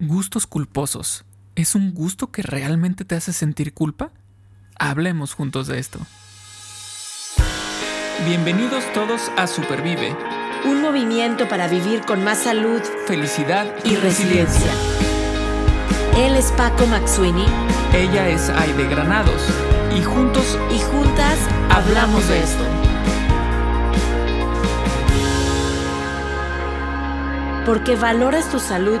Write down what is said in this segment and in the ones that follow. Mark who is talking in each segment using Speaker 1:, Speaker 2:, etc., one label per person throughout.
Speaker 1: Gustos culposos. ¿Es un gusto que realmente te hace sentir culpa? Hablemos juntos de esto. Bienvenidos todos a Supervive.
Speaker 2: Un movimiento para vivir con más salud,
Speaker 1: felicidad
Speaker 2: y, resiliencia. Él es Paco Maxuini.
Speaker 1: Ella es Aide Granados. Y juntos
Speaker 2: y juntas hablamos de esto. Porque valoras tu salud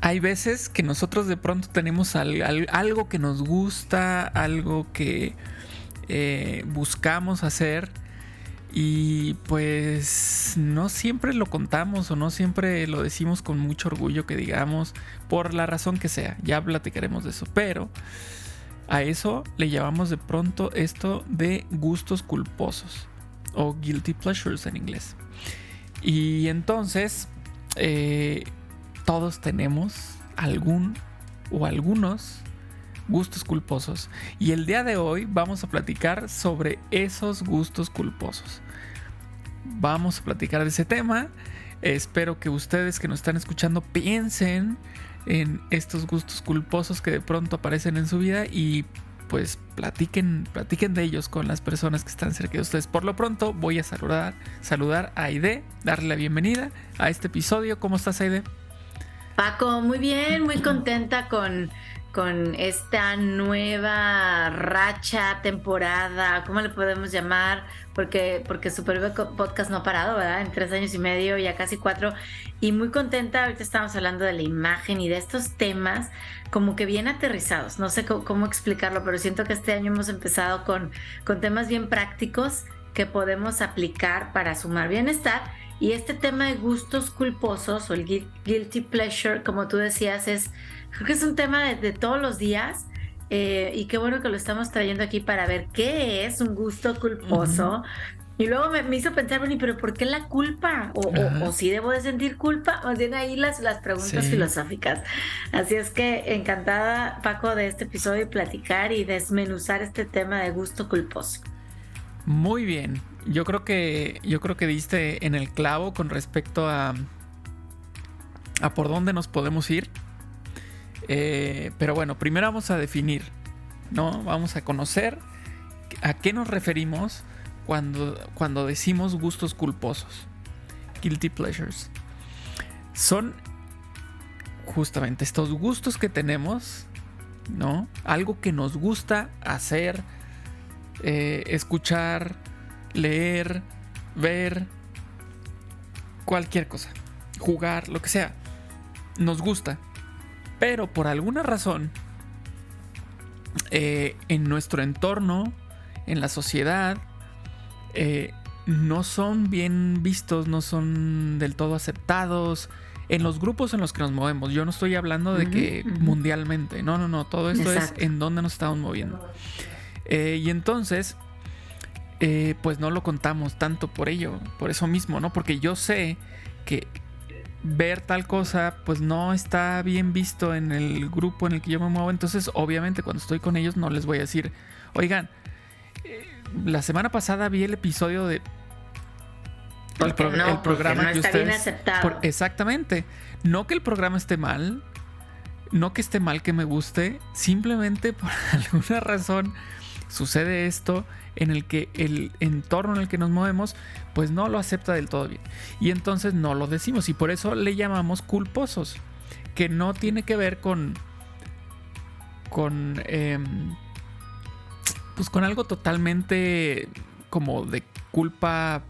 Speaker 1: hay veces que nosotros de pronto tenemos algo que nos gusta, algo que eh, buscamos hacer y pues no siempre lo contamos o no siempre lo decimos con mucho orgullo que digamos, por la razón que sea, ya platicaremos de eso, pero a eso le llamamos de pronto esto de gustos culposos o guilty pleasures en inglés. Y entonces, eh, todos tenemos algún o algunos gustos culposos. Y el día de hoy vamos a platicar sobre esos gustos culposos. Vamos a platicar de ese tema. Espero que ustedes que nos están escuchando piensen en estos gustos culposos que de pronto aparecen en su vida y pues platiquen, platiquen de ellos con las personas que están cerca de ustedes. Por lo pronto voy a saludar, saludar a Aide, darle la bienvenida a este episodio. ¿Cómo estás, Aide?
Speaker 3: Paco, muy bien, muy contenta con, con esta nueva racha, temporada, ¿cómo le podemos llamar? Porque, porque Super Podcast no ha parado, ¿verdad? En tres años y medio, ya casi cuatro. Y muy contenta, ahorita estamos hablando de la imagen y de estos temas como que bien aterrizados. No sé cómo, explicarlo, pero siento que este año hemos empezado con, con temas bien prácticos que podemos aplicar para sumar bienestar y este tema de gustos culposos o el guilty pleasure, como tú decías, es, creo que es un tema de, todos los días. Eh, y qué bueno que lo estamos trayendo aquí para ver qué es un gusto culposo. Y luego me, hizo pensar, bueno, pero ¿por qué la culpa? O, si debo de sentir culpa, más bien ahí las, las preguntas filosóficas. Así es que encantada, Paco, de este episodio y platicar y desmenuzar este tema de gusto culposo.
Speaker 1: Muy bien. Yo creo que. Yo creo que diste en el clavo con respecto a. a por dónde nos podemos ir. Eh, pero bueno, primero vamos a definir. ¿No? Vamos a conocer a qué nos referimos cuando, cuando decimos gustos culposos. Guilty pleasures. Son justamente estos gustos que tenemos, ¿no? Algo que nos gusta hacer, eh, escuchar, leer, ver, cualquier cosa, jugar, lo que sea. Nos gusta. Pero por alguna razón, eh, en nuestro entorno, en la sociedad, eh, no son bien vistos, no son del todo aceptados en los grupos en los que nos movemos. Yo no estoy hablando de que mundialmente, no, no, no, todo esto es en donde nos estamos moviendo. Eh, y entonces, eh, pues no lo contamos tanto por ello, por eso mismo, ¿no? Porque yo sé que ver tal cosa, pues no está bien visto en el grupo en el que yo me muevo. Entonces, obviamente, cuando estoy con ellos, no les voy a decir, oigan, eh, la semana pasada vi el episodio de.
Speaker 3: El, programa que ustedes.
Speaker 1: exactamente. No que el programa esté mal, no que esté mal que me guste, simplemente por alguna razón sucede esto en el que el entorno en el que nos movemos pues no lo acepta del todo bien. Y entonces no lo decimos y por eso le llamamos culposos, que no tiene que ver con con em, pues con algo totalmente como de culpa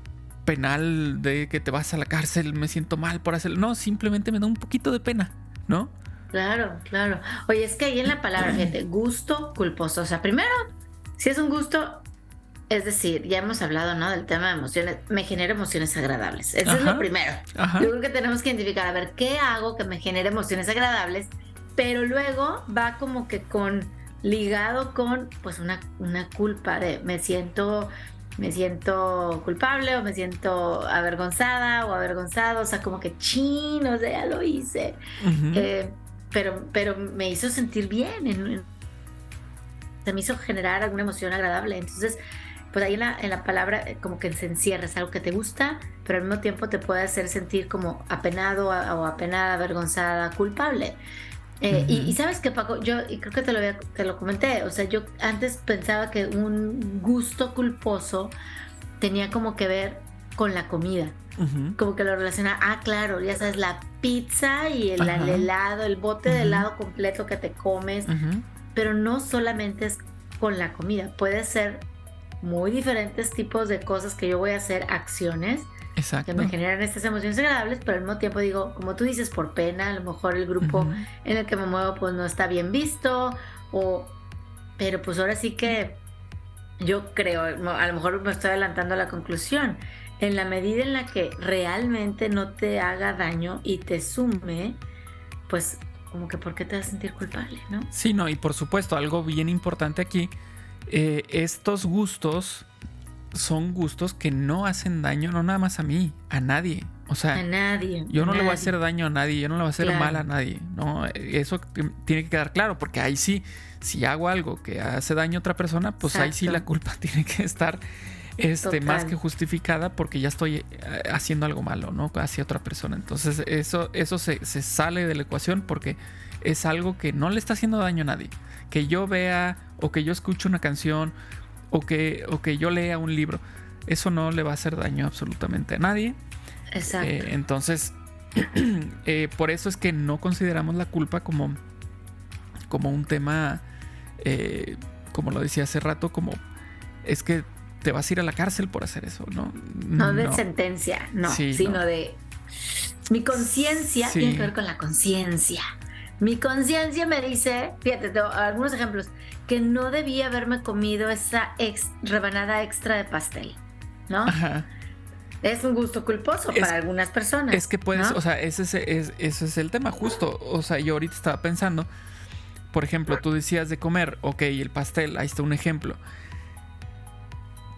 Speaker 1: penal de que te vas a la cárcel, me siento mal por hacerlo. No, simplemente me da un poquito de pena, ¿no?
Speaker 3: Claro, claro. Oye, es que ahí en la palabra, gente, gusto culposo. O sea, primero si es un gusto, es decir, ya hemos hablado, ¿no? Del tema de emociones, me genera emociones agradables. Eso es lo primero. Yo creo que tenemos que identificar, a ver, ¿qué hago que me genere emociones agradables? Pero luego va como que con, ligado con pues una, una culpa de me siento me siento culpable o me siento avergonzada o avergonzado, o sea, como que chino, o sea, ya lo hice. Eh, pero, pero me hizo sentir bien, se me hizo generar alguna emoción agradable. Entonces, pues ahí en la, en la palabra eh, como que se encierra, es algo que te gusta, pero al mismo tiempo te puede hacer sentir como apenado o apenada, avergonzada, culpable. Eh, y, sabes que Paco, yo y creo que te lo, te lo comenté, o sea, yo antes pensaba que un gusto culposo tenía como que ver con la comida. Como que lo relaciona, ah, claro, ya sabes, la pizza y el, helado, el bote de helado completo que te comes, pero no solamente es con la comida, puede ser muy diferentes tipos de cosas que yo voy a hacer, acciones que me generan estas emociones agradables, pero al mismo tiempo digo, como tú dices, por pena, a lo mejor el grupo en el que me muevo pues no está bien visto, o, pero pues ahora sí que yo creo, a lo mejor me estoy adelantando a la conclusión, en la medida en la que realmente no te haga daño y te sume, pues como que ¿por qué te vas a sentir culpable, no?
Speaker 1: Sí, no, y por supuesto, algo bien importante aquí, eh, estos gustos son gustos que no hacen daño, no nada más a mí, a nadie. O sea,
Speaker 3: a nadie.
Speaker 1: Yo no le voy a hacer daño a nadie, yo no le voy a hacer mal a nadie. No, eso tiene que quedar claro, porque ahí sí, si hago algo que hace daño a otra persona, pues ahí sí la culpa tiene que estar este, más que justificada porque ya estoy eh, haciendo algo malo, ¿no? Hacia otra persona. Entonces, eso, eso se, se sale de la ecuación porque es algo que no le está haciendo daño a nadie. Que yo vea o que yo escuche una canción o que, o que yo lea un libro. Eso no le va a hacer daño absolutamente a nadie.
Speaker 3: Exacto. Eh,
Speaker 1: entonces, eh, por eso es que no consideramos la culpa como, como un tema, eh, como lo decía hace rato, como es que te vas a ir a la cárcel por hacer eso, ¿no?
Speaker 3: No, de sentencia, no, sino de mi conciencia tiene que ver con la conciencia. Mi conciencia me dice, fíjate, algunos ejemplos que no debía haberme comido esa rebanada extra de pastel, ¿no? Ajá. Es un gusto culposo para algunas personas.
Speaker 1: Es que puedes, o sea, ese es, ese es el tema justo. O sea, yo ahorita estaba pensando, por ejemplo, tú decías de comer, ok, el pastel, ahí está un ejemplo.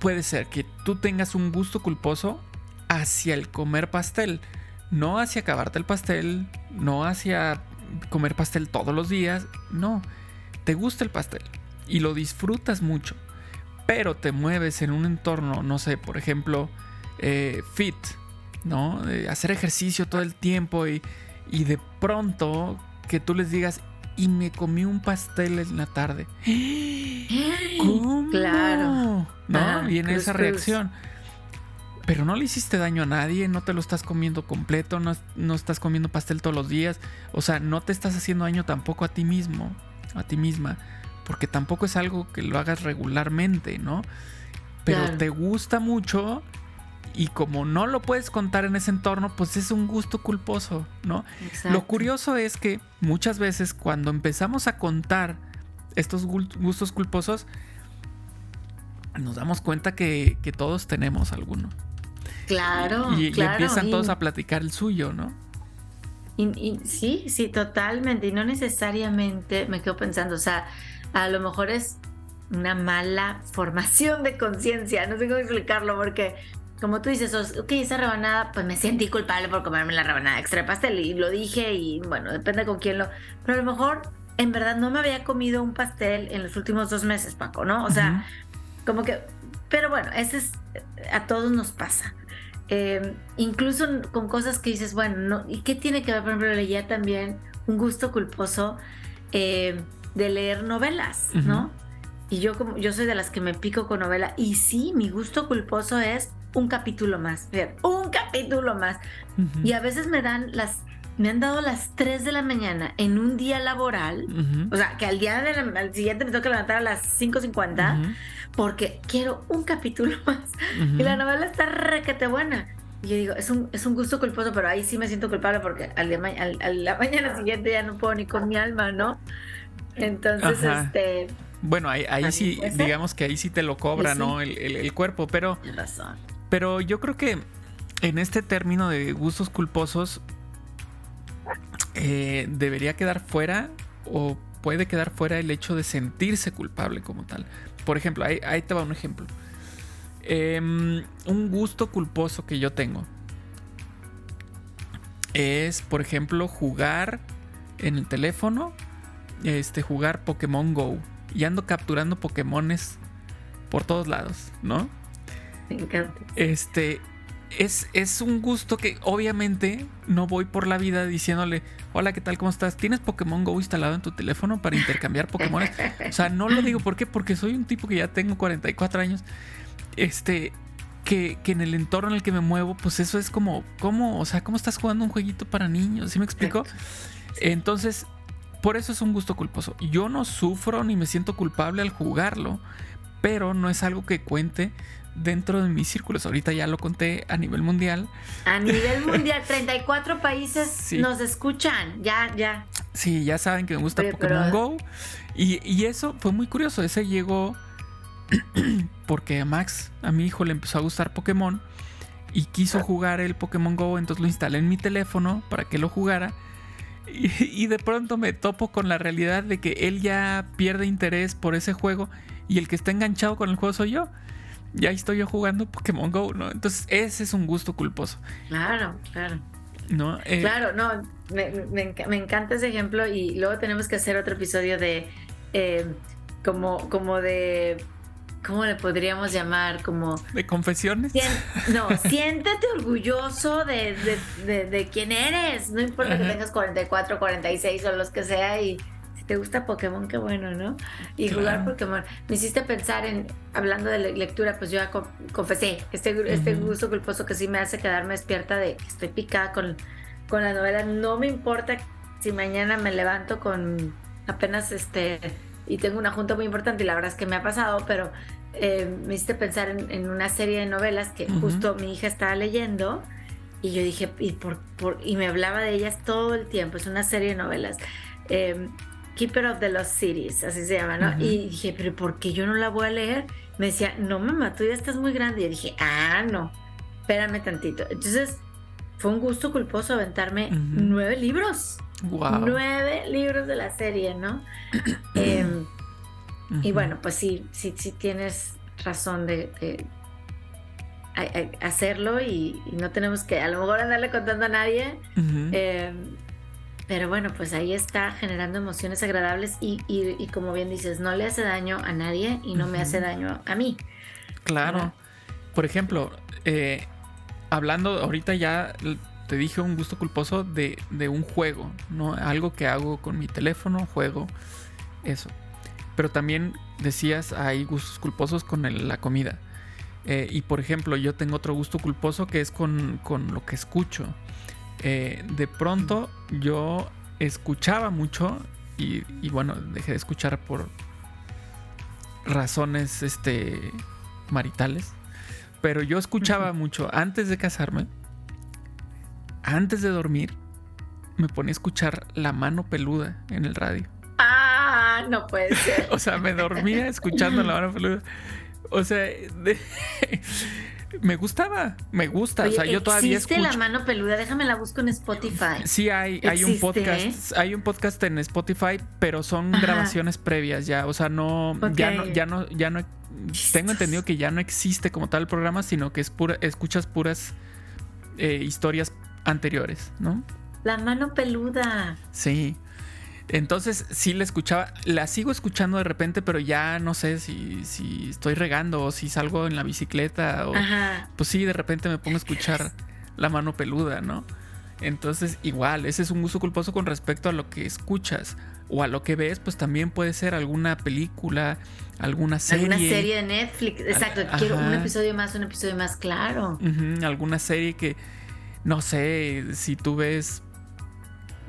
Speaker 1: Puede ser que tú tengas un gusto culposo hacia el comer pastel, no hacia acabarte el pastel, no hacia comer pastel todos los días, no, te gusta el pastel, y lo disfrutas mucho, pero te mueves en un entorno, no sé, por ejemplo, eh, fit, ¿no? hacer ejercicio todo el tiempo y, y de pronto que tú les digas, y me comí un pastel en la tarde.
Speaker 3: ¿Cómo? Claro.
Speaker 1: ¿No? Ah, Viene esa reacción. Pero no le hiciste daño a nadie, no te lo estás comiendo completo, no, no, estás comiendo pastel todos los días. O sea, no te estás haciendo daño tampoco a ti mismo, a ti misma porque tampoco es algo que lo hagas regularmente, ¿no? Pero te gusta mucho y como no lo puedes contar en ese entorno, pues es un gusto culposo, ¿no? Lo curioso es que muchas veces cuando empezamos a contar estos gustos culposos, nos damos cuenta que, todos tenemos alguno.
Speaker 3: Claro.
Speaker 1: Y,
Speaker 3: claro,
Speaker 1: empiezan todos a platicar el suyo, ¿no?
Speaker 3: y, sí, sí, totalmente. Y no necesariamente me quedo pensando, o sea, a lo mejor es una mala formación de conciencia, no sé cómo explicarlo, porque como tú dices, ok, esa rebanada, pues me sentí culpable por comerme la rebanada extra de pastel y lo dije y bueno, depende con quién lo... Pero a lo mejor en verdad no me había comido un pastel en los últimos dos meses, Paco, ¿no? O sea, como que... Pero bueno, ese es... A todos nos pasa. Em, incluso con cosas que dices, bueno, no, ¿y qué tiene que ver? Por ejemplo, leía también un gusto culposo. Eh, de leer novelas, ¿no? Y yo como yo soy de las que me pico con novela y sí, mi gusto culposo es un capítulo más, un capítulo más. Y a veces me dan las me han dado las 3 de la mañana en un día laboral, o sea, que al día al siguiente me tengo que levantar a las 5.50 porque quiero un capítulo más. Y la novela está requete buena. Y yo digo, es un, es un gusto culposo, pero ahí sí me siento culpable porque al día, al, la mañana siguiente ya no puedo ni con mi alma, ¿no? Entonces, este...
Speaker 1: Bueno, ahí, sí, digamos que ahí sí te lo cobra, ¿no? El, cuerpo, pero... Pero yo creo que en este término de gustos culposos eh, debería quedar fuera o puede quedar fuera el hecho de sentirse culpable como tal. Por ejemplo, ahí, te va un ejemplo. Em, un gusto culposo que yo tengo es, por ejemplo, jugar en el teléfono, este, jugar Pokémon Go. Y ando capturando Pokémones por todos lados, ¿no?
Speaker 3: Me encanta.
Speaker 1: Este, es, es, un gusto que obviamente no voy por la vida diciéndole, hola, ¿qué tal? ¿Cómo estás? ¿Tienes Pokémon Go instalado en tu teléfono para intercambiar Pokémon? o sea, no lo digo, ¿por qué? Porque soy un tipo que ya tengo 44 años. Este, que, en el entorno en el que me muevo, pues eso es como, ¿cómo? O sea, ¿cómo estás jugando un jueguito para niños? ¿Sí me explico? Entonces, por eso es un gusto culposo. Yo no sufro ni me siento culpable al jugarlo, pero no es algo que cuente dentro de mis círculos. Ahorita ya lo conté a nivel mundial.
Speaker 3: A nivel mundial, 34 países nos escuchan, ya, ya.
Speaker 1: Sí, ya saben que me gusta Pokémon Go. Y, y, eso fue muy curioso. Ese llegó porque a Max, a mi hijo, le empezó a gustar Pokémon y quiso jugar el Pokémon Go, entonces lo instalé en mi teléfono para que lo jugara. Y, de pronto me topo con la realidad de que él ya pierde interés por ese juego y el que está enganchado con el juego soy yo. Y ahí estoy yo jugando Pokémon Go, ¿no? Entonces ese es un gusto culposo.
Speaker 3: Claro, claro.
Speaker 1: ¿No?
Speaker 3: Eh, claro, no, me, encanta ese ejemplo y luego tenemos que hacer otro episodio de eh, como, como de ¿cómo le podríamos llamar? Como...
Speaker 1: ¿De confesiones?
Speaker 3: no, siéntete orgulloso de, de, quién eres. No importa que tengas 44, 46 o los que sea y si te gusta Pokémon, qué bueno, ¿no? Y jugar Pokémon. Me hiciste pensar en, hablando de lectura, pues yo ya confesé este, este gusto culposo que sí me hace quedarme despierta de que estoy picada con, con la novela. No me importa si mañana me levanto con apenas este y tengo una junta muy importante y la verdad es que me ha pasado, pero eh, me hiciste pensar en, una serie de novelas que justo mi hija estaba leyendo y yo dije, y, por, y me hablaba de ellas todo el tiempo, es una serie de novelas. Eh, Keeper of the Lost Cities, así se llama, ¿no? Y dije, pero ¿por qué yo no la voy a leer? Me decía, no, mamá, tú ya estás muy grande. Y yo dije, ah, no, espérame tantito. Entonces, fue un gusto culposo aventarme nueve libros. Nueve libros de la serie, ¿no? Em, y bueno, pues sí, sí, sí tienes razón de, hacerlo y, no tenemos que a lo mejor andarle contando a nadie. Em, pero bueno, pues ahí está generando emociones agradables y, como bien dices, no le hace daño a nadie y no me hace daño a mí.
Speaker 1: Claro. Por ejemplo, eh, hablando ahorita ya te dije un gusto culposo de, un juego, ¿no? Algo que hago con mi teléfono, juego, eso. Pero también decías, hay gustos culposos con la comida. Eh, y por ejemplo, yo tengo otro gusto culposo que es con, lo que escucho. Eh, de pronto yo escuchaba mucho y, y, bueno, dejé de escuchar por razones este, maritales. Pero yo escuchaba mucho antes de casarme antes de dormir, me ponía a escuchar La mano peluda en el radio.
Speaker 3: Ah, no puede ser.
Speaker 1: o sea, me dormía escuchando La mano peluda. O sea, me gustaba, me gusta. o sea, yo todavía escucho.
Speaker 3: la mano peluda? Déjame la busco en Spotify.
Speaker 1: Sí, hay, hay un podcast. Hay un podcast en Spotify, pero son grabaciones previas ya. O sea, no, ya no, ya no, ya no. Tengo entendido que ya no existe como tal el programa, sino que es pura, escuchas puras eh, historias anteriores, ¿no?
Speaker 3: La mano peluda.
Speaker 1: Sí. Entonces sí la escuchaba, la sigo escuchando de repente, pero ya no sé si, si estoy regando o si salgo en la bicicleta o pues sí, de repente me pongo a escuchar la mano peluda, ¿no? Entonces igual, ese es un gusto culposo con respecto a lo que escuchas o a lo que ves, pues también puede ser alguna película, alguna serie.
Speaker 3: Alguna serie de Netflix, exacto, quiero un episodio más, un episodio más claro.
Speaker 1: alguna serie que no sé, si tú ves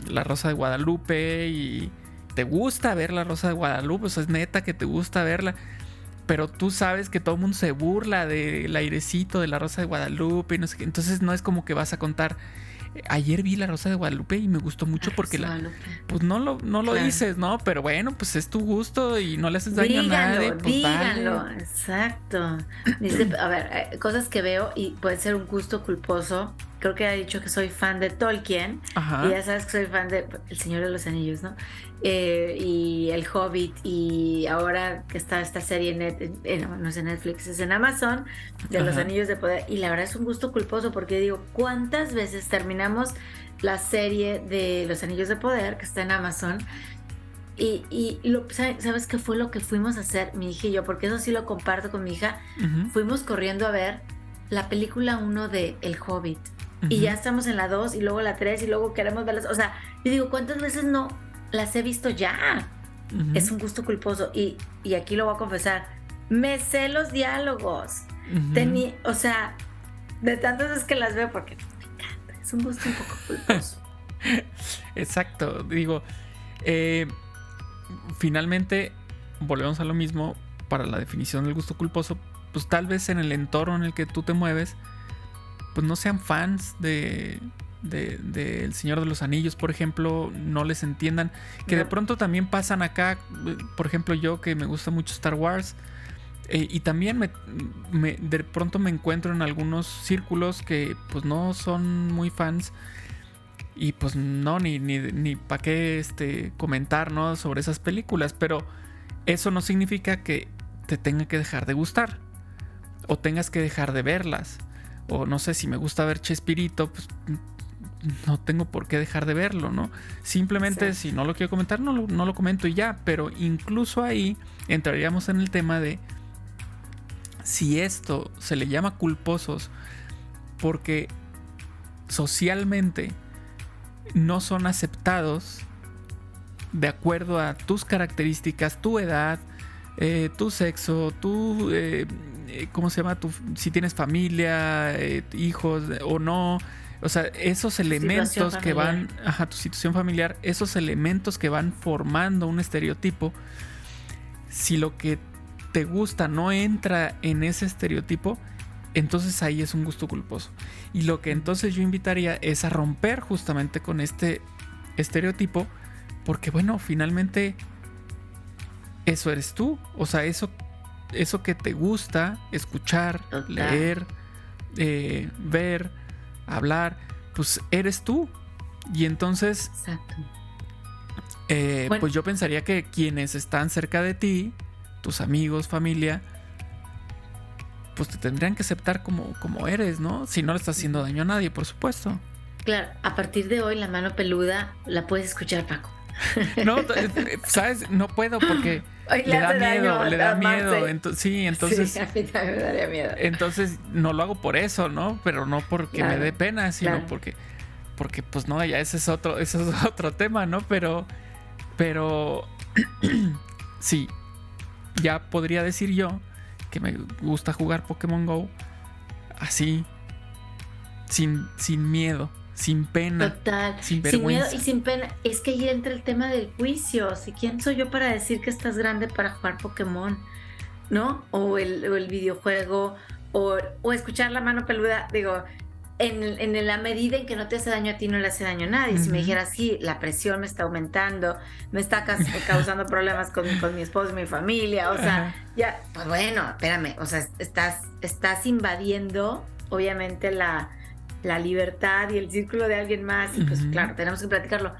Speaker 1: La Rosa de Guadalupe y te gusta ver La Rosa de Guadalupe, o sea, es neta que te gusta verla, pero tú sabes que todo el mundo se burla del airecito de La Rosa de Guadalupe y no sé qué, entonces no es como que vas a contar. Ayer vi La Rosa de Guadalupe y me gustó mucho porque la. Pues no lo, no lo dices, ¿no? Pero bueno, pues es tu gusto y no le haces daño a nadie. Pues
Speaker 3: díganlo, exacto. Dice, a ver, eh, cosas que veo y puede ser un gusto culposo creo que ha dicho que soy fan de Tolkien. Y ya sabes que soy fan de El Señor de los Anillos, ¿no? Eh, y El Hobbit. Y ahora que está esta serie, net, eh, no, es en Netflix, es en Amazon, de los Anillos de Poder. Y la verdad es un gusto culposo porque digo, ¿cuántas veces terminamos la serie de los Anillos de Poder que está en Amazon? Y, y lo, ¿sabes qué fue lo que fuimos a hacer, mi hija y yo? Porque eso sí lo comparto con mi hija. Fuimos corriendo a ver la película 1 de El Hobbit. Y ya estamos en la 2 y luego la 3 y luego queremos verlas. O sea, yo digo, ¿cuántas veces no las he visto ya? Es un gusto culposo. Y, y, aquí lo voy a confesar. Me sé los diálogos. o sea, de tantas veces que las veo porque me encanta. Es un gusto un poco culposo.
Speaker 1: Exacto. Digo, eh, finalmente volvemos a lo mismo para la definición del gusto culposo. Pues tal vez en el entorno en el que tú te mueves pues no sean fans de de, El Señor de los Anillos, por ejemplo, no les entiendan. Que de pronto también pasan acá, por ejemplo, yo que me gusta mucho Star Wars. Eh, y también me, de pronto me encuentro en algunos círculos que pues no son muy fans. Y pues no, ni, ni, ni para qué este, comentar ¿no? sobre esas películas. Pero eso no significa que te tenga que dejar de gustar. O tengas que dejar de verlas o no sé si me gusta ver Chespirito, pues no tengo por qué dejar de verlo, ¿no? Simplemente si no lo quiero comentar, no lo, no lo comento y ya, pero incluso ahí entraríamos en el tema de si esto se le llama culposos porque socialmente no son aceptados de acuerdo a tus características, tu edad, eh, tu sexo, tu, eh, eh, ¿cómo se llama? Tu, si tienes familia, hijos o no. O sea, esos elementos que van, ajá, tu situación familiar, esos elementos que van formando un estereotipo, si lo que te gusta no entra en ese estereotipo, entonces ahí es un gusto culposo. Y lo que entonces yo invitaría es a romper justamente con este estereotipo, porque bueno, finalmente eso eres tú. O sea, eso, eso que te gusta escuchar, leer, eh, ver, hablar, pues eres tú. Y entonces, eh, pues yo pensaría que quienes están cerca de ti, tus amigos, familia, pues te tendrían que aceptar como, como eres, ¿no? Si no le estás haciendo daño a nadie, por supuesto.
Speaker 3: Claro, a partir de hoy la mano peluda la puedes escuchar, Paco.
Speaker 1: No, eh, ¿sabes? No puedo porque le, da miedo, le da miedo. sí, entonces.
Speaker 3: a mí también me daría miedo.
Speaker 1: Entonces no lo hago por eso, ¿no? Pero no porque me dé pena, sino porque. Porque, pues no, ya ese es otro, ese es otro tema, ¿no? Pero. Pero. sí. Ya podría decir yo que me gusta jugar Pokémon Go así. Sin, sin miedo sin pena.
Speaker 3: Total. Sin, miedo y sin pena. Es que ahí entra el tema del juicio. Si quién soy yo para decir que estás grande para jugar Pokémon, ¿no? O el, el videojuego, o, o, escuchar la mano peluda. Digo, en, en, la medida en que no te hace daño a ti, no le hace daño a nadie. Si me dijera, sí, la presión me está aumentando, me está causando problemas con, con mi esposo y mi familia, o sea, ya, pues bueno, espérame, o sea, estás, estás invadiendo, obviamente, la la libertad y el círculo de alguien más. Y pues claro, tenemos que platicarlo.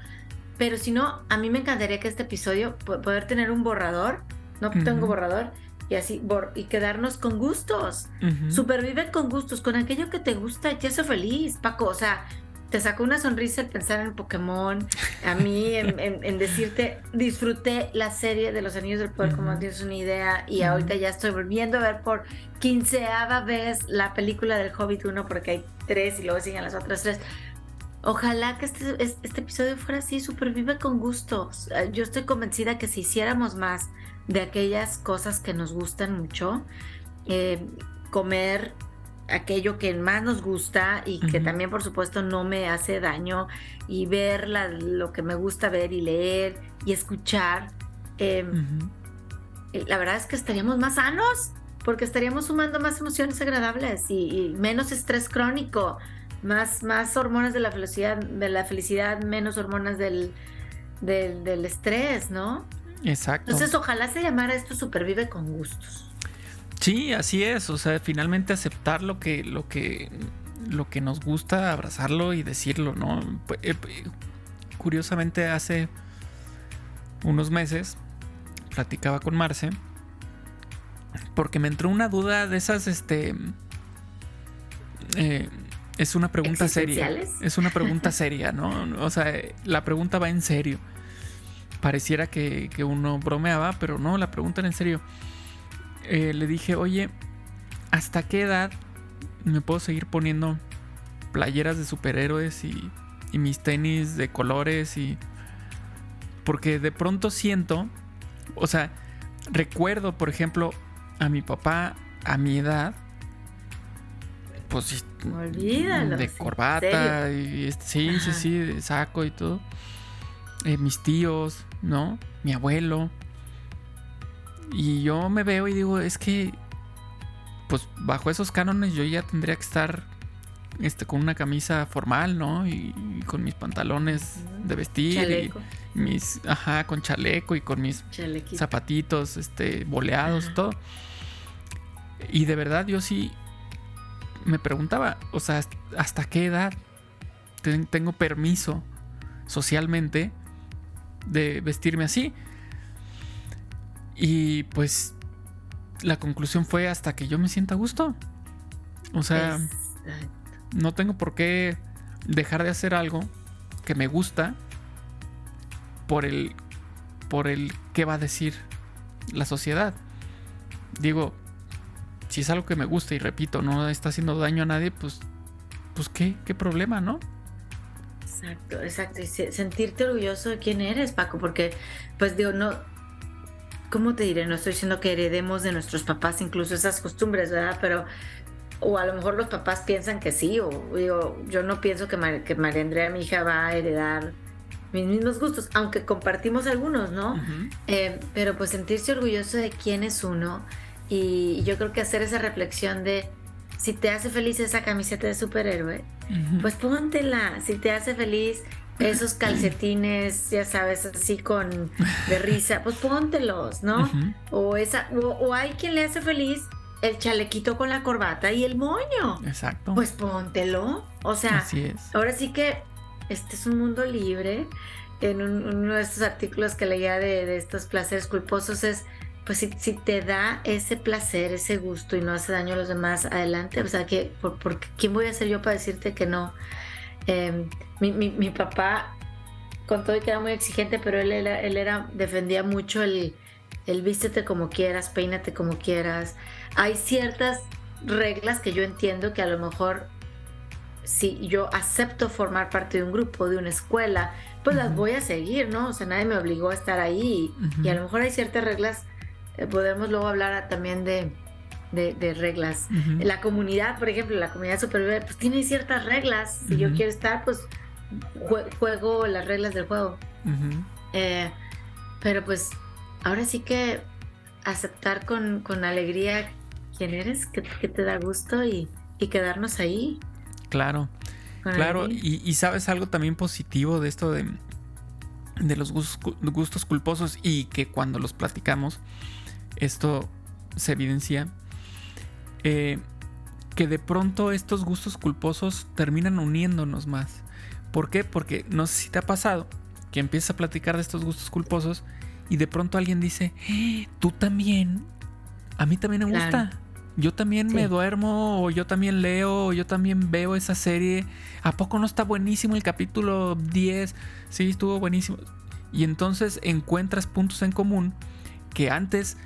Speaker 3: Pero si no, a mí me encantaría que este episodio, poder tener un borrador, no tengo borrador, y así, y quedarnos con gustos. Supervive con gustos, con aquello que te gusta, ya soy feliz, Paco. O sea, te sacó una sonrisa el pensar en Pokémon, a mí en, decirte, disfruté la serie de los Anillos del Poder, como tienes una idea, y ahorita ya estoy volviendo a ver por quinceava vez la película del Hobbit 1, porque hay tres y luego siguen las otras tres. Ojalá que este, este episodio fuera así, supervive con gustos. Yo estoy convencida que si hiciéramos más de aquellas cosas que nos gustan mucho, eh, comer aquello que más nos gusta y que también por supuesto no me hace daño y ver lo que me gusta ver y leer y escuchar. Em, la verdad es que estaríamos más sanos porque estaríamos sumando más emociones agradables y, menos estrés crónico, más, más hormonas de la felicidad, de la felicidad, menos hormonas del, del, del estrés, ¿no?
Speaker 1: Exacto.
Speaker 3: Entonces ojalá se llamara esto Supervive con gustos.
Speaker 1: Sí, así es. O sea, finalmente aceptar lo que, lo que, lo que nos gusta, abrazarlo y decirlo, ¿no? Eh, curiosamente hace unos meses platicaba con Marce porque me entró una duda de esas, este... Eh, es una pregunta seria. Es una pregunta seria, ¿no? O sea, la pregunta va en serio. Pareciera que, uno bromeaba, pero no, la pregunta era en serio. Eh, le dije, oye, ¿hasta qué edad me puedo seguir poniendo playeras de superhéroes y, y mis tenis de colores y... Porque de pronto siento, o sea, recuerdo, por ejemplo, a mi papá a mi edad, pues
Speaker 3: Olvídalo,
Speaker 1: de corbata y este, sí, sí, sí, de saco y todo. Eh, mis tíos, ¿no? Mi abuelo. Y yo me veo y digo, es que, pues bajo esos cánones yo ya tendría que estar este, con una camisa formal, ¿no? Y, con mis pantalones de vestir.
Speaker 3: Chaleco.
Speaker 1: Y mis, ajá, con chaleco y con mis zapatitos, este, boleados, todo. Y de verdad yo sí me preguntaba, o sea, ¿hasta qué edad tengo permiso socialmente de vestirme así? Y pues la conclusión fue hasta que yo me sienta a gusto. O sea, no tengo por qué dejar de hacer algo que me gusta por el por el qué va a decir la sociedad. Digo, si es algo que me gusta y repito, no está haciendo daño a nadie, pues, pues qué, qué problema, ¿no?
Speaker 3: Exacto, exacto. Y sentirte orgulloso de quién eres, Paco, porque, pues digo, no, ¿cómo te diré? No estoy diciendo que heredemos de nuestros papás incluso esas costumbres, ¿verdad? Pero, o a lo mejor los papás piensan que sí, o digo, yo no pienso que, que María Andrea, mi hija, va a heredar mis mismos gustos, aunque compartimos algunos, ¿no? Eh, pero pues sentirse orgulloso de quién es uno y yo creo que hacer esa reflexión de si te hace feliz esa camiseta de superhéroe, pues póntela. Si te hace feliz esos calcetines, ya sabes, así con de risa, pues póntelos, ¿no? O esa, o, hay quien le hace feliz el chalequito con la corbata y el moño.
Speaker 1: Exacto.
Speaker 3: Pues póntelo. O sea, ahora sí que este es un mundo libre. En uno de estos artículos que leía de, de estos placeres culposos es pues si, si, te da ese placer, ese gusto y no hace daño a los demás, adelante. O sea, que, por, ¿quién voy a ser yo para decirte que no? Em, mi, mi, mi, papá, con todo y que era muy exigente, pero él era, él era defendía mucho el, el vístete como quieras, peínate como quieras. Hay ciertas reglas que yo entiendo que a lo mejor si yo acepto formar parte de un grupo, de una escuela, pues las voy a seguir, ¿no? O sea, nadie me obligó a estar ahí y a lo mejor hay ciertas reglas eh, podemos luego hablar también de, de, reglas. La comunidad, por ejemplo, la comunidad superior, pues tiene ciertas reglas. Si yo quiero estar, pues juego las reglas del juego. Eh, pero pues ahora sí que aceptar con, con alegría quién eres, que, te da gusto y, y, quedarnos ahí.
Speaker 1: Claro, claro. Y, y, sabes algo también positivo de esto de, de los gustos, gustos culposos y que cuando los platicamos esto se evidencia eh, que de pronto estos gustos culposos terminan uniéndonos más. ¿Por qué? Porque no sé si te ha pasado que empiezas a platicar de estos gustos culposos y de pronto alguien dice, ¡Eh, tú también, a mí también me gusta. Yo también me duermo, o yo también leo, o yo también veo esa serie. ¿A poco no está buenísimo el capítulo 10? Sí, estuvo buenísimo. Y entonces encuentras puntos en común que antes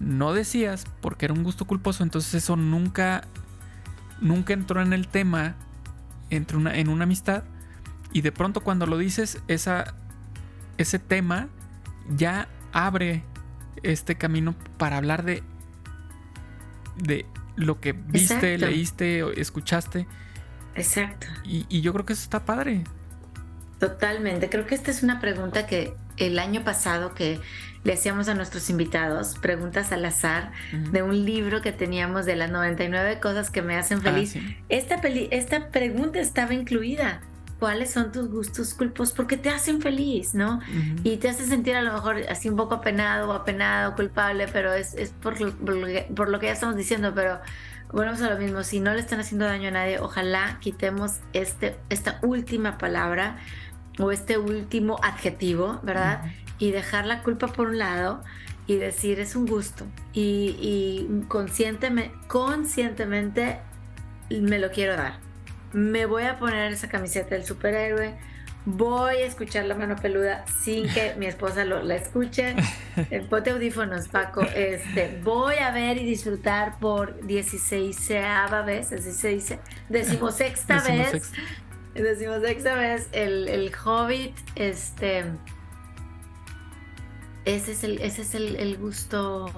Speaker 1: no decías porque era un gusto culposo, entonces eso nunca, nunca entró en el tema entre una, en una amistad. Y de pronto cuando lo dices, esa, ese tema ya abre este camino para hablar de, de lo que viste, leíste, escuchaste.
Speaker 3: Exacto.
Speaker 1: Y, y yo creo que eso está padre.
Speaker 3: Totalmente. Creo que esta es una pregunta que el año pasado que le hacíamos a nuestros invitados preguntas al azar de un libro que teníamos de las 99 cosas que me hacen ah, feliz. esta, esta pregunta estaba incluida. cuáles son tus gustos culpos porque te hacen feliz, ¿no? Y te hace sentir a lo mejor así un poco apenado o apenado, culpable, pero es, es por, por, lo que ya estamos diciendo, pero volvemos a lo mismo, si no le están haciendo daño a nadie, ojalá quitemos este, esta última palabra o este último adjetivo, ¿verdad? Y dejar la culpa por un lado y decir es un gusto y, y conscientemente, conscientemente me lo quiero dar. Me voy a poner esa camiseta del superhéroe. Voy a escuchar la mano peluda sin que mi esposa lo, la escuche. El pote audífonos, Paco. Este, voy a ver y disfrutar por 16 vez, así se dice, decimosexta vez. Decimosexta vez el, el Hobbit. Este. Ese es el, ese es el, el gusto.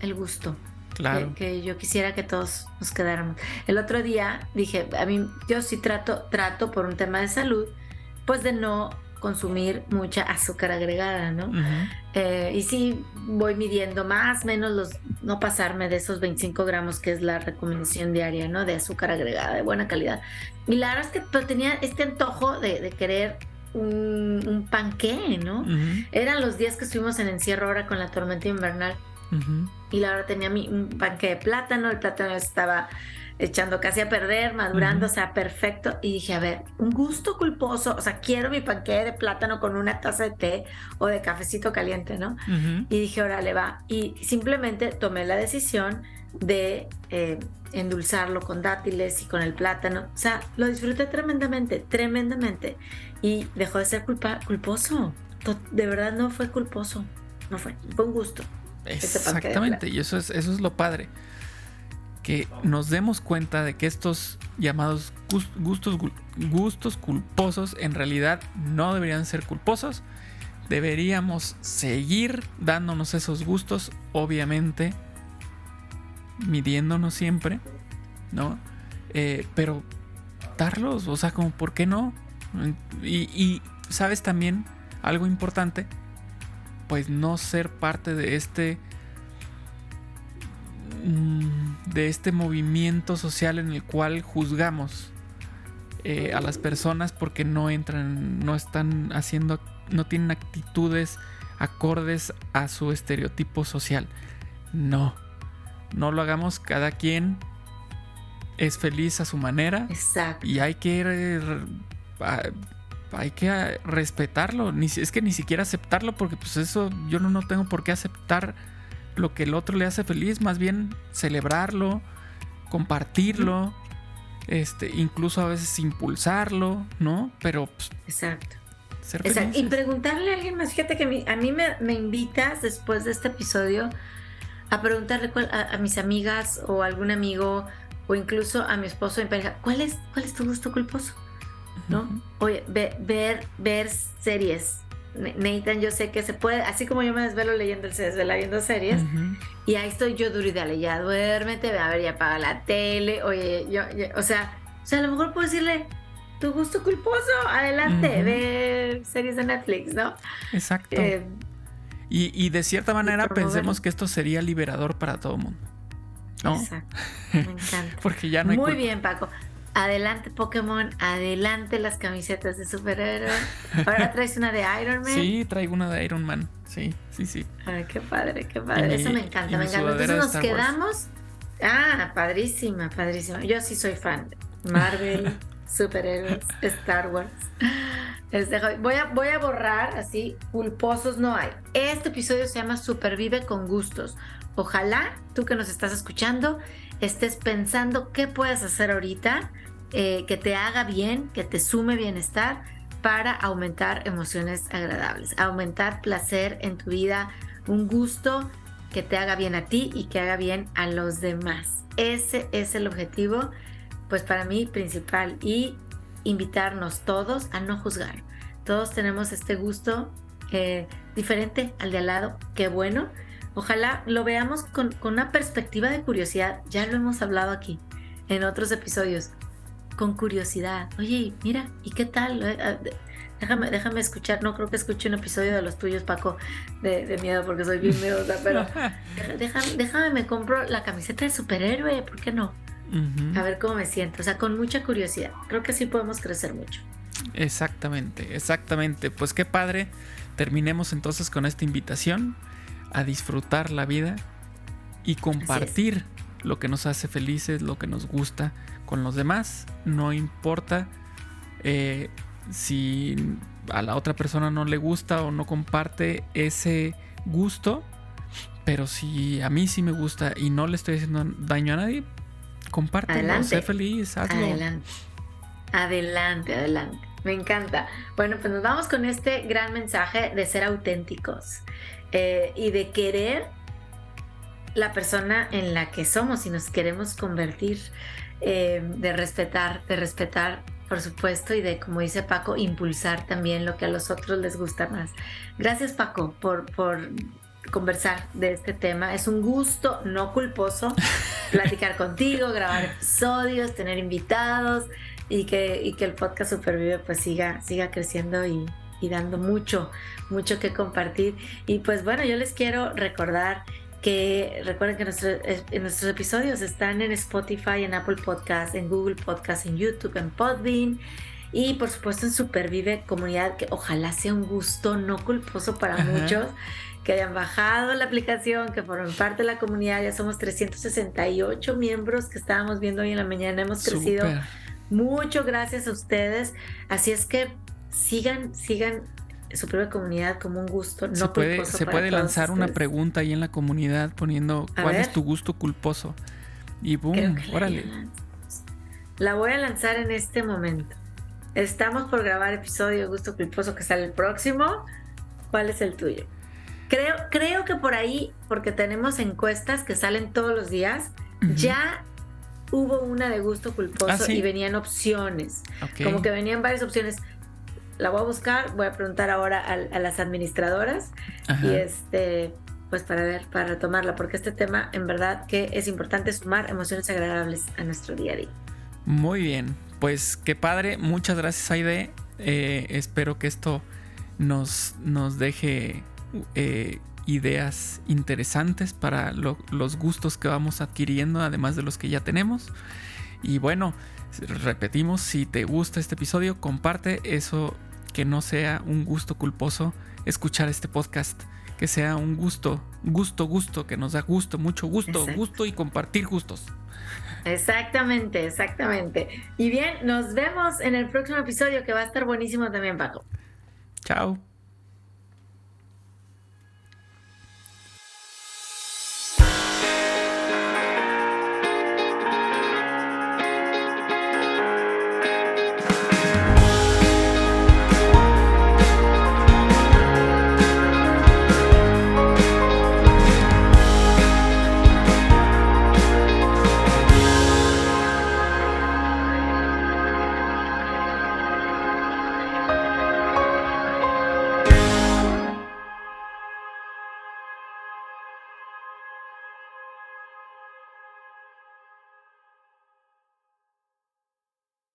Speaker 3: El gusto. Que, yo quisiera que todos nos quedáramos. El otro día dije, a mí yo sí trato, trato por un tema de salud, pues de no consumir mucha azúcar agregada, ¿no? Eh, y sí voy midiendo más, menos los, no pasarme de esos 25 gramos que es la recomendación diaria, ¿no? De azúcar agregada, de buena calidad. Y la verdad es que pues, tenía este antojo de, querer un, un panqué, ¿no? Eran los días que estuvimos en encierro ahora con la tormenta invernal y la verdad tenía mi, un panque de plátano, el plátano estaba echando casi a perder, madurando, o sea, perfecto. Y dije, a ver, un gusto culposo, o sea, quiero mi panque de plátano con una taza de té o de cafecito caliente, ¿no? Y dije, órale, va. Y simplemente tomé la decisión de eh, endulzarlo con dátiles y con el plátano. O sea, lo disfruté tremendamente, tremendamente. Y dejó de ser culpa culposo. De verdad no fue culposo. No fue, fue un gusto.
Speaker 1: Exactamente, y eso es, eso es lo padre. Que nos demos cuenta de que estos llamados gustos, gustos culposos en realidad no deberían ser culposos. Deberíamos seguir dándonos esos gustos, obviamente, midiéndonos siempre, ¿no? Eh, pero darlos, o sea, como, ¿por qué no? Y, sabes también algo importante, pues no ser parte de este mm, de este movimiento social en el cual juzgamos eh, a las personas porque no entran, no están haciendo, no tienen actitudes acordes a su estereotipo social. No, no lo hagamos, cada quien es feliz a su manera.
Speaker 3: Exacto.
Speaker 1: Y hay que hay que respetarlo. Ni, es que ni siquiera aceptarlo, porque pues eso yo no, no tengo por qué aceptar lo que el otro le hace feliz, más bien celebrarlo, compartirlo, este, incluso a veces impulsarlo, ¿no? Pero pues,
Speaker 3: Exacto. Exacto. Y preguntarle a alguien más, fíjate que a mí me, invitas después de este episodio a preguntarle a, mis amigas o a algún amigo o incluso a mi esposo en pareja, ¿cuál es, cuál es tu gusto culposo? ¿no? Oye, ver, ver series. Nathan, yo sé que se puede, así como yo me desvelo leyendo, él se desvela viendo series. Y ahí estoy yo duro y dale, ya duérmete, a ver, ya apaga la tele. Oye, yo, o sea, o sea, a lo mejor puedo decirle, tu gusto culposo, adelante, ver series de Netflix, ¿no?
Speaker 1: Exacto. Eh, y, de cierta manera pensemos que esto sería liberador para todo el mundo.
Speaker 3: Exacto. Me encanta.
Speaker 1: Porque ya no hay
Speaker 3: Muy bien, Paco. Adelante Pokémon, adelante las camisetas de superhéroes. Ahora traes una de Iron Man.
Speaker 1: Sí, traigo una de Iron Man. Sí, sí, sí.
Speaker 3: Ay, qué padre, qué padre. Eso me encanta, me encanta. Entonces nos quedamos. Ah, padrísima, padrísima. Yo sí soy fan de Marvel, superhéroes, Star Wars. Dejo. Voy a, voy a borrar así, culposos no hay. Este episodio se llama Supervive con gustos. Ojalá tú que nos estás escuchando estés pensando qué puedes hacer ahorita eh, que te haga bien, que te sume bienestar para aumentar emociones agradables, aumentar placer en tu vida, un gusto que te haga bien a ti y que haga bien a los demás. Ese es el objetivo, pues para mí principal y invitarnos todos a no juzgar. Todos tenemos este gusto eh, diferente al de al lado, qué bueno, Ojalá lo veamos con, una perspectiva de curiosidad. Ya lo hemos hablado aquí en otros episodios. Con curiosidad. Oye, mira, ¿y qué tal? Eh, ah, déjame, déjame escuchar. No creo que escuche un episodio de los tuyos, Paco, de, miedo, porque soy bien miedosa. Pero déjame, déjame, me compro la camiseta de superhéroe. ¿Por qué no? A ver cómo me siento. O sea, con mucha curiosidad. Creo que sí podemos crecer mucho.
Speaker 1: Exactamente, exactamente. Pues qué padre. Terminemos entonces con esta invitación a disfrutar la vida y compartir lo que nos hace felices, lo que nos gusta con los demás. No importa eh, si a la otra persona no le gusta o no comparte ese gusto, pero si a mí sí me gusta y no le estoy haciendo daño a nadie, compártelo, sé feliz, hazlo.
Speaker 3: Adelante. Adelante, adelante. Me encanta. Bueno, pues nos vamos con este gran mensaje de ser auténticos eh, y de querer la persona en la que somos y nos queremos convertir, eh, de respetar, de respetar, por supuesto, y de, como dice Paco, impulsar también lo que a los otros les gusta más. Gracias, Paco, por, por conversar de este tema. Es un gusto no culposo platicar contigo, grabar episodios, tener invitados y que, y que el podcast Supervive pues siga, siga creciendo y, y dando mucho, mucho que compartir. Y pues bueno, yo les quiero recordar que recuerden que en nuestros episodios están en Spotify, en Apple Podcast, en Google Podcast, en YouTube, en Podbean y por supuesto en Supervive Comunidad, que ojalá sea un gusto no culposo para muchos que hayan bajado la aplicación, que formen parte de la comunidad. Ya somos 368 miembros que estábamos viendo hoy en la mañana. Hemos crecido mucho gracias a ustedes. Así es que sigan, sigan su propia comunidad como un gusto. No
Speaker 1: se puede, se puede lanzar una pregunta ahí en la comunidad poniendo cuál es tu gusto culposo. Y boom, órale.
Speaker 3: La voy a lanzar en este momento. Estamos por grabar episodio Gusto Culposo que sale el próximo. ¿Cuál es el tuyo? Creo, creo que por ahí, porque tenemos encuestas que salen todos los días, ya hubo una de gusto culposo ah, y venían opciones. Como que venían varias opciones. La voy a buscar, voy a preguntar ahora a, las administradoras y este, pues para ver, para retomarla, porque este tema en verdad que es importante sumar emociones agradables a nuestro día a día.
Speaker 1: Muy bien, pues qué padre, muchas gracias Aide. Eh, espero que esto nos, nos deje eh, ideas interesantes para los gustos que vamos adquiriendo, además de los que ya tenemos. Y bueno, repetimos, si te gusta este episodio, comparte eso, que no sea un gusto culposo escuchar este podcast, que sea un gusto, gusto, gusto, que nos da gusto, mucho gusto, gusto y compartir gustos.
Speaker 3: Exactamente, exactamente. Y bien, nos vemos en el próximo episodio que va a estar buenísimo también, Paco.
Speaker 1: Chao.